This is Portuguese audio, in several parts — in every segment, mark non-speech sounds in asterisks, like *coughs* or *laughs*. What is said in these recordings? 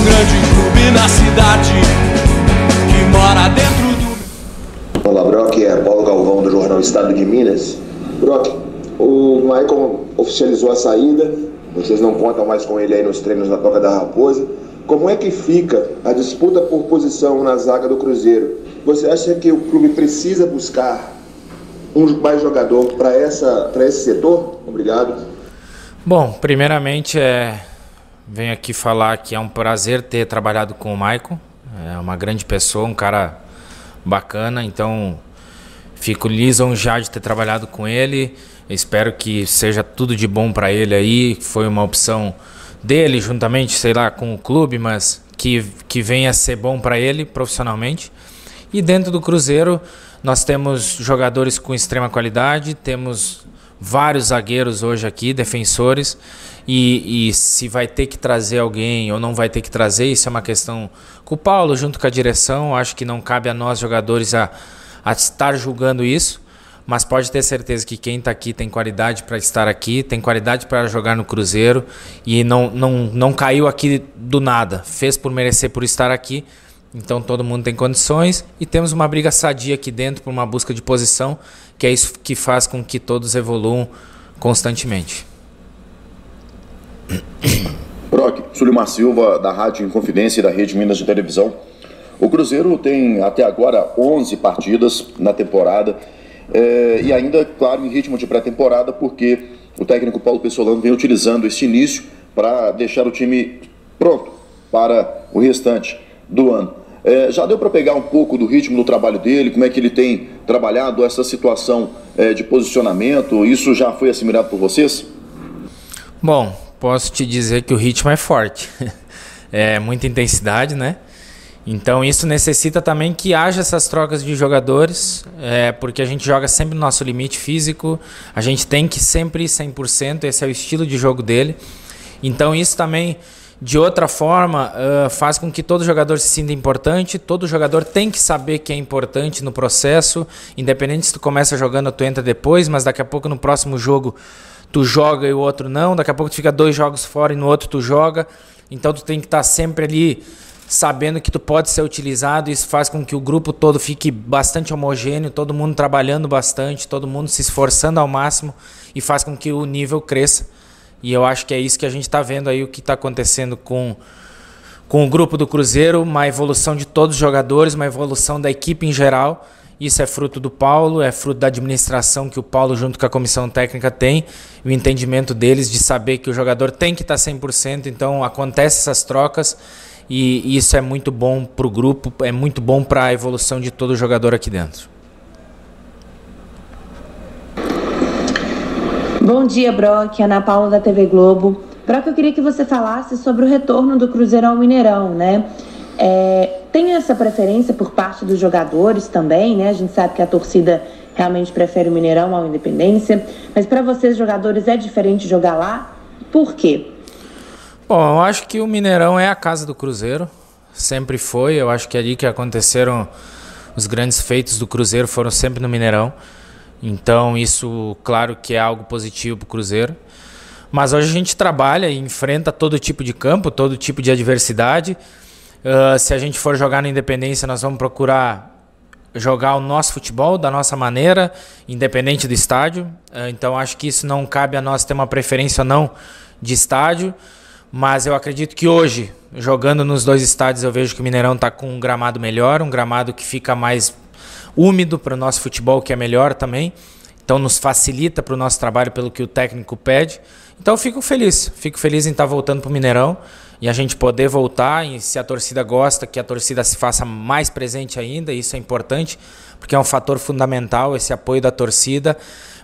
um grande clube na cidade que mora dentro do. Olá, Brock, é Paulo Galvão do Jornal Estado de Minas. Brock, o Maicon oficializou a saída, vocês não contam mais com ele aí nos treinos na Toca da Raposa. Como é que fica a disputa por posição na zaga do Cruzeiro? Você acha que o clube precisa buscar um mais jogador para esse setor? Obrigado. Bom, primeiramente é venho aqui falar que é um prazer ter trabalhado com o Maicon. É uma grande pessoa, um cara bacana, então fico lisonjeado de ter trabalhado com ele. Espero que seja tudo de bom para ele aí. Foi uma opção dele, juntamente, sei lá, com o clube, mas que, que venha a ser bom para ele profissionalmente. E dentro do Cruzeiro, nós temos jogadores com extrema qualidade, temos vários zagueiros hoje aqui, defensores, e, e, se vai ter que trazer alguém ou não vai ter que trazer, isso é uma questão com o Paulo, junto com a direção. Acho que não cabe a nós, jogadores, a, a estar julgando isso. Mas pode ter certeza que quem está aqui tem qualidade para estar aqui, tem qualidade para jogar no Cruzeiro e não, não, não caiu aqui do nada. Fez por merecer por estar aqui. Então todo mundo tem condições e temos uma briga sadia aqui dentro por uma busca de posição, que é isso que faz com que todos evoluam constantemente. *coughs* Brock, Sulimar Silva, da Rádio Inconfidência e da Rede Minas de Televisão. O Cruzeiro tem até agora 11 partidas na temporada é, e ainda, claro, em ritmo de pré-temporada, porque o técnico Paulo Pessolano vem utilizando este início para deixar o time pronto para o restante do ano. É, já deu para pegar um pouco do ritmo do trabalho dele, como é que ele tem trabalhado essa situação é, de posicionamento? Isso já foi assimilado por vocês? Bom, posso te dizer que o ritmo é forte. *laughs* é muita intensidade, né? Então isso necessita também que haja essas trocas de jogadores, é, porque a gente joga sempre no nosso limite físico, a gente tem que sempre ir 100%, esse é o estilo de jogo dele. Então isso também de outra forma, uh, faz com que todo jogador se sinta importante, todo jogador tem que saber que é importante no processo, independente se tu começa jogando, tu entra depois, mas daqui a pouco no próximo jogo tu joga e o outro não, daqui a pouco tu fica dois jogos fora e no outro tu joga, então tu tem que estar tá sempre ali sabendo que tu pode ser utilizado, isso faz com que o grupo todo fique bastante homogêneo, todo mundo trabalhando bastante, todo mundo se esforçando ao máximo e faz com que o nível cresça. E eu acho que é isso que a gente está vendo aí, o que está acontecendo com, com o grupo do Cruzeiro, uma evolução de todos os jogadores, uma evolução da equipe em geral. Isso é fruto do Paulo, é fruto da administração que o Paulo, junto com a comissão técnica, tem, o entendimento deles de saber que o jogador tem que estar tá 100%, então acontecem essas trocas e isso é muito bom para o grupo, é muito bom para a evolução de todo jogador aqui dentro. Bom dia, Brock. Ana Paula da TV Globo. Brock, eu queria que você falasse sobre o retorno do Cruzeiro ao Mineirão, né? É, tem essa preferência por parte dos jogadores também, né? A gente sabe que a torcida realmente prefere o Mineirão ao Independência, mas para vocês, jogadores, é diferente jogar lá? Por quê? Bom, eu acho que o Mineirão é a casa do Cruzeiro, sempre foi. Eu acho que é ali que aconteceram os grandes feitos do Cruzeiro foram sempre no Mineirão. Então, isso, claro que é algo positivo para o Cruzeiro. Mas hoje a gente trabalha e enfrenta todo tipo de campo, todo tipo de adversidade. Uh, se a gente for jogar na Independência, nós vamos procurar jogar o nosso futebol da nossa maneira, independente do estádio. Uh, então, acho que isso não cabe a nós ter uma preferência ou não de estádio. Mas eu acredito que hoje, jogando nos dois estádios, eu vejo que o Mineirão está com um gramado melhor, um gramado que fica mais úmido para o nosso futebol, que é melhor também. Então nos facilita para o nosso trabalho pelo que o técnico pede. Então fico feliz, fico feliz em estar tá voltando para o Mineirão e a gente poder voltar. E se a torcida gosta, que a torcida se faça mais presente ainda, isso é importante, porque é um fator fundamental esse apoio da torcida.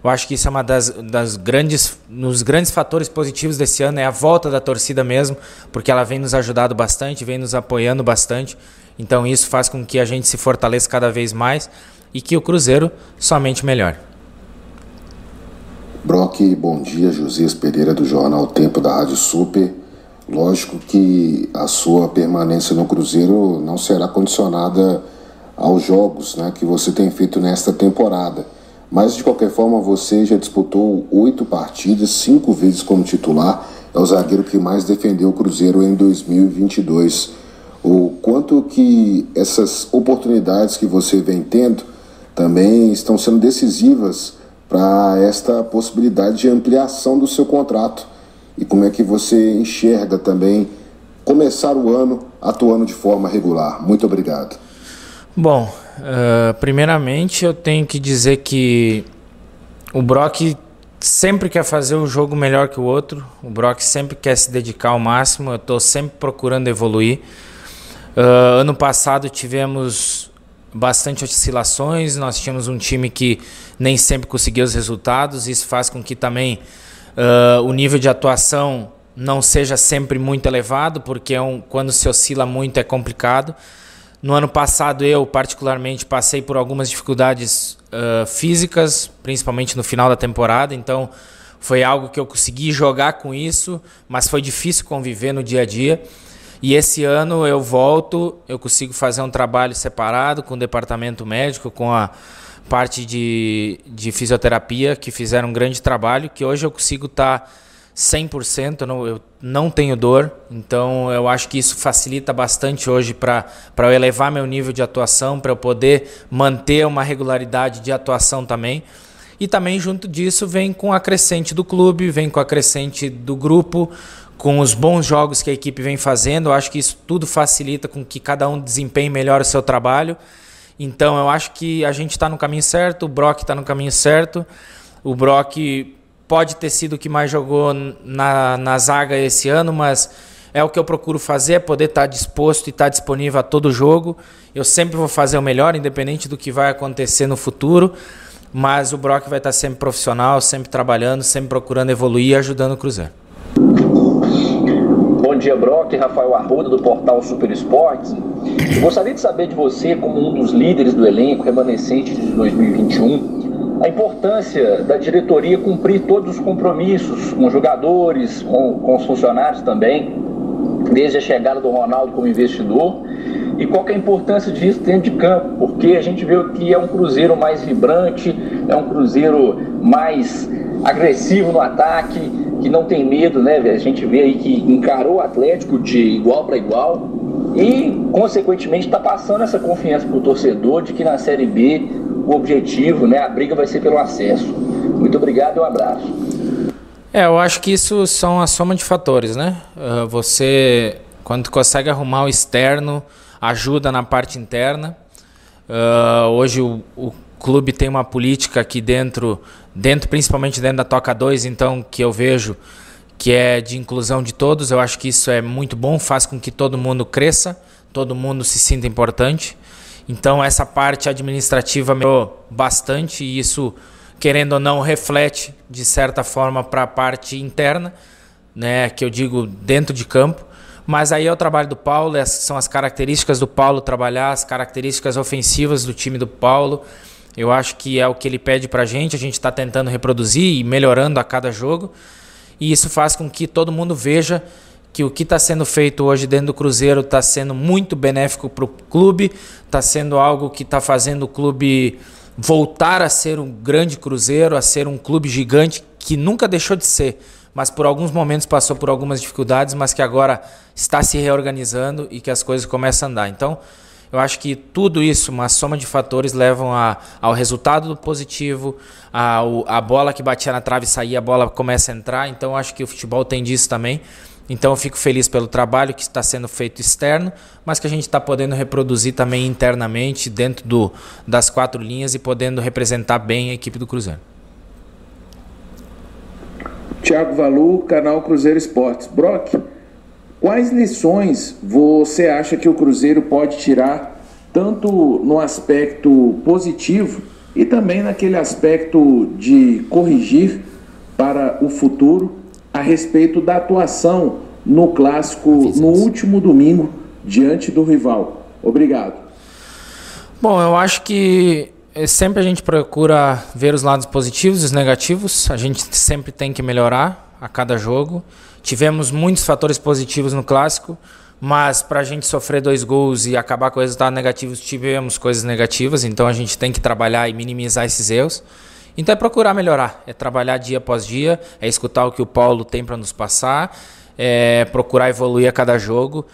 Eu acho que isso é uma das, das grandes, nos grandes fatores positivos desse ano é a volta da torcida mesmo, porque ela vem nos ajudando bastante, vem nos apoiando bastante. Então isso faz com que a gente se fortaleça cada vez mais e que o Cruzeiro somente melhore. Brock, bom dia. Josias Pereira do Jornal Tempo da Rádio Super. Lógico que a sua permanência no Cruzeiro não será condicionada aos jogos né, que você tem feito nesta temporada. Mas de qualquer forma, você já disputou oito partidas, cinco vezes como titular é o zagueiro que mais defendeu o Cruzeiro em 2022. O quanto que essas oportunidades que você vem tendo também estão sendo decisivas para esta possibilidade de ampliação do seu contrato e como é que você enxerga também começar o ano atuando de forma regular. Muito obrigado. Bom, uh, primeiramente eu tenho que dizer que o Brock sempre quer fazer um jogo melhor que o outro. O Brock sempre quer se dedicar ao máximo. Eu estou sempre procurando evoluir. Uh, ano passado tivemos bastante oscilações. Nós tínhamos um time que nem sempre conseguia os resultados. Isso faz com que também uh, o nível de atuação não seja sempre muito elevado, porque é um, quando se oscila muito é complicado. No ano passado, eu particularmente passei por algumas dificuldades uh, físicas, principalmente no final da temporada, então foi algo que eu consegui jogar com isso, mas foi difícil conviver no dia a dia. E esse ano eu volto, eu consigo fazer um trabalho separado com o departamento médico, com a parte de, de fisioterapia, que fizeram um grande trabalho, que hoje eu consigo estar tá 100%, eu não, eu não tenho dor, então eu acho que isso facilita bastante hoje para eu elevar meu nível de atuação, para eu poder manter uma regularidade de atuação também. E também junto disso vem com a crescente do clube, vem com a crescente do grupo, com os bons jogos que a equipe vem fazendo. Eu acho que isso tudo facilita com que cada um desempenhe melhor o seu trabalho. Então eu acho que a gente está no caminho certo, o Brock está no caminho certo. O Brock pode ter sido o que mais jogou na, na zaga esse ano, mas é o que eu procuro fazer, é poder estar tá disposto e estar tá disponível a todo jogo. Eu sempre vou fazer o melhor, independente do que vai acontecer no futuro. Mas o Brock vai estar sempre profissional, sempre trabalhando, sempre procurando evoluir e ajudando o Cruzeiro. Bom dia, Brock. Rafael Arruda, do portal Super Esportes. Gostaria de saber de você, como um dos líderes do elenco remanescente de 2021, a importância da diretoria cumprir todos os compromissos com os jogadores, com, com os funcionários também, desde a chegada do Ronaldo como investidor, e qual é a importância disso dentro de campo, porque a gente vê que é um Cruzeiro mais vibrante, é um Cruzeiro mais agressivo no ataque, que não tem medo, né? A gente vê aí que encarou o Atlético de igual para igual e, consequentemente, está passando essa confiança para o torcedor de que na Série B o objetivo, né, a briga vai ser pelo acesso. Muito obrigado e um abraço. É, eu acho que isso são a soma de fatores, né? Uh, você, quando consegue arrumar o externo, ajuda na parte interna. Uh, hoje o, o clube tem uma política aqui dentro, dentro principalmente dentro da Toca 2, então que eu vejo que é de inclusão de todos. Eu acho que isso é muito bom, faz com que todo mundo cresça, todo mundo se sinta importante. Então essa parte administrativa melhorou bastante e isso, querendo ou não, reflete de certa forma para a parte interna, né, que eu digo dentro de campo. Mas aí é o trabalho do Paulo, essas são as características do Paulo trabalhar, as características ofensivas do time do Paulo. Eu acho que é o que ele pede para a gente, a gente está tentando reproduzir e melhorando a cada jogo. E isso faz com que todo mundo veja que o que está sendo feito hoje dentro do Cruzeiro está sendo muito benéfico para o clube, está sendo algo que está fazendo o clube voltar a ser um grande Cruzeiro, a ser um clube gigante que nunca deixou de ser, mas por alguns momentos passou por algumas dificuldades, mas que agora está se reorganizando e que as coisas começam a andar. Então, eu acho que tudo isso, uma soma de fatores, levam a, ao resultado positivo, a, a bola que batia na trave sair, a bola começa a entrar. Então, eu acho que o futebol tem disso também. Então, eu fico feliz pelo trabalho que está sendo feito externo, mas que a gente está podendo reproduzir também internamente, dentro do, das quatro linhas e podendo representar bem a equipe do Cruzeiro. Tiago Valu, canal Cruzeiro Esportes. Brock, Quais lições você acha que o Cruzeiro pode tirar, tanto no aspecto positivo e também naquele aspecto de corrigir para o futuro a respeito da atuação no clássico no último domingo diante do rival? Obrigado. Bom, eu acho que sempre a gente procura ver os lados positivos e os negativos. A gente sempre tem que melhorar a cada jogo. Tivemos muitos fatores positivos no clássico, mas para a gente sofrer dois gols e acabar com resultados negativos, tivemos coisas negativas, então a gente tem que trabalhar e minimizar esses erros. Então é procurar melhorar, é trabalhar dia após dia, é escutar o que o Paulo tem para nos passar, é procurar evoluir a cada jogo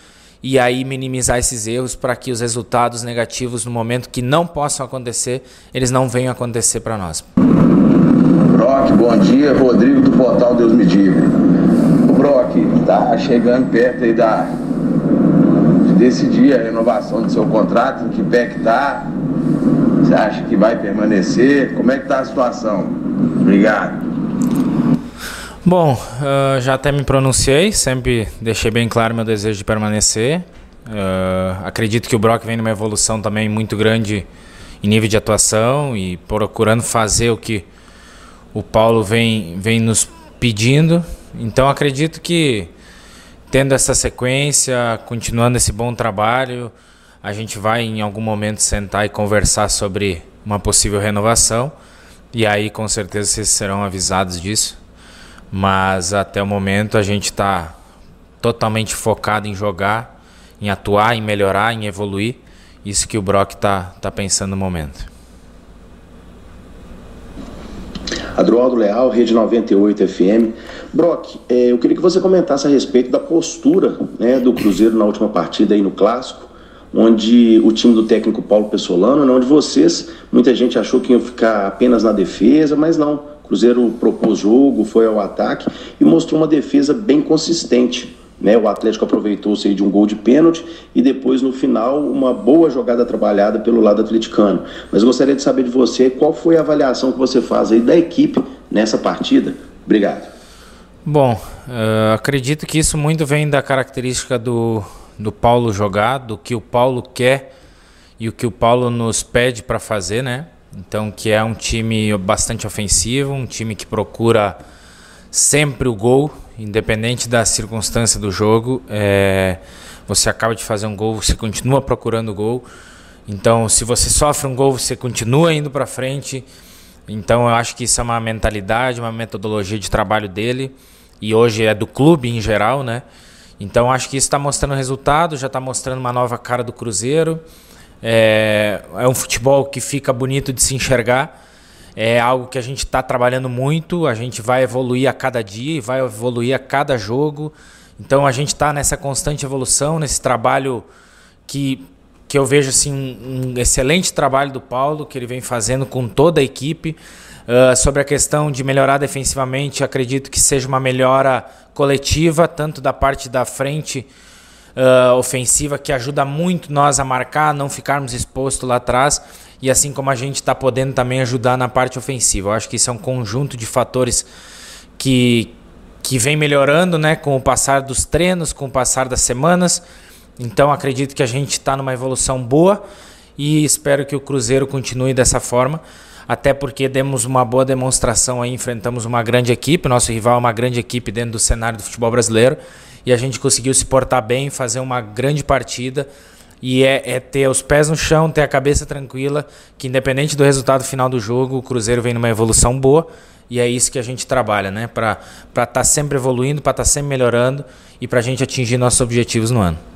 e aí minimizar esses erros para que os resultados negativos no momento que não possam acontecer, eles não venham acontecer para nós. Brock, bom dia, Rodrigo do portal Deus Me Diga. Brock, tá chegando perto aí da de decidir a renovação do seu contrato, em que pé que tá? Você acha que vai permanecer? Como é que tá a situação? Obrigado. Bom, uh, já até me pronunciei, sempre deixei bem claro meu desejo de permanecer. Uh, acredito que o Brock vem numa evolução também muito grande em nível de atuação e procurando fazer o que o Paulo vem, vem nos pedindo. Então acredito que tendo essa sequência, continuando esse bom trabalho, a gente vai em algum momento sentar e conversar sobre uma possível renovação. E aí com certeza vocês serão avisados disso mas até o momento a gente está totalmente focado em jogar, em atuar, em melhorar, em evoluir. Isso que o Brock está tá pensando no momento. Adroaldo Leal, Rede 98 FM. Brock, é, eu queria que você comentasse a respeito da postura né, do Cruzeiro na última partida aí no Clássico, onde o time do técnico Paulo Pessolano, né, onde vocês, muita gente achou que iam ficar apenas na defesa, mas não. Cruzeiro propôs jogo, foi ao ataque e mostrou uma defesa bem consistente. Né, o Atlético aproveitou-se de um gol de pênalti e depois, no final, uma boa jogada trabalhada pelo lado atleticano. Mas gostaria de saber de você qual foi a avaliação que você faz aí da equipe nessa partida. Obrigado. Bom, uh, acredito que isso muito vem da característica do, do Paulo jogar, do que o Paulo quer e o que o Paulo nos pede para fazer, né? Então, que é um time bastante ofensivo, um time que procura sempre o gol, independente da circunstância do jogo. É, você acaba de fazer um gol, você continua procurando o gol. Então, se você sofre um gol, você continua indo para frente. Então, eu acho que isso é uma mentalidade, uma metodologia de trabalho dele. E hoje é do clube em geral, né? Então, acho que isso está mostrando resultado, já está mostrando uma nova cara do Cruzeiro. É, é um futebol que fica bonito de se enxergar. É algo que a gente está trabalhando muito. A gente vai evoluir a cada dia e vai evoluir a cada jogo. Então a gente está nessa constante evolução, nesse trabalho que, que eu vejo assim, um, um excelente trabalho do Paulo, que ele vem fazendo com toda a equipe. Uh, sobre a questão de melhorar defensivamente, acredito que seja uma melhora coletiva, tanto da parte da frente uh, ofensiva que ajuda muito nós a marcar, não ficarmos expostos lá atrás e assim como a gente está podendo também ajudar na parte ofensiva. Eu acho que isso é um conjunto de fatores que, que vem melhorando né, com o passar dos treinos, com o passar das semanas. Então acredito que a gente está numa evolução boa e espero que o Cruzeiro continue dessa forma. Até porque demos uma boa demonstração aí, enfrentamos uma grande equipe, nosso rival é uma grande equipe dentro do cenário do futebol brasileiro e a gente conseguiu se portar bem, fazer uma grande partida. E é, é, ter os pés no chão, ter a cabeça tranquila, que independente do resultado final do jogo, o Cruzeiro vem numa evolução boa. E é isso que a gente trabalha, né? Para estar tá sempre evoluindo, para estar tá sempre melhorando e para a gente atingir nossos objetivos no ano.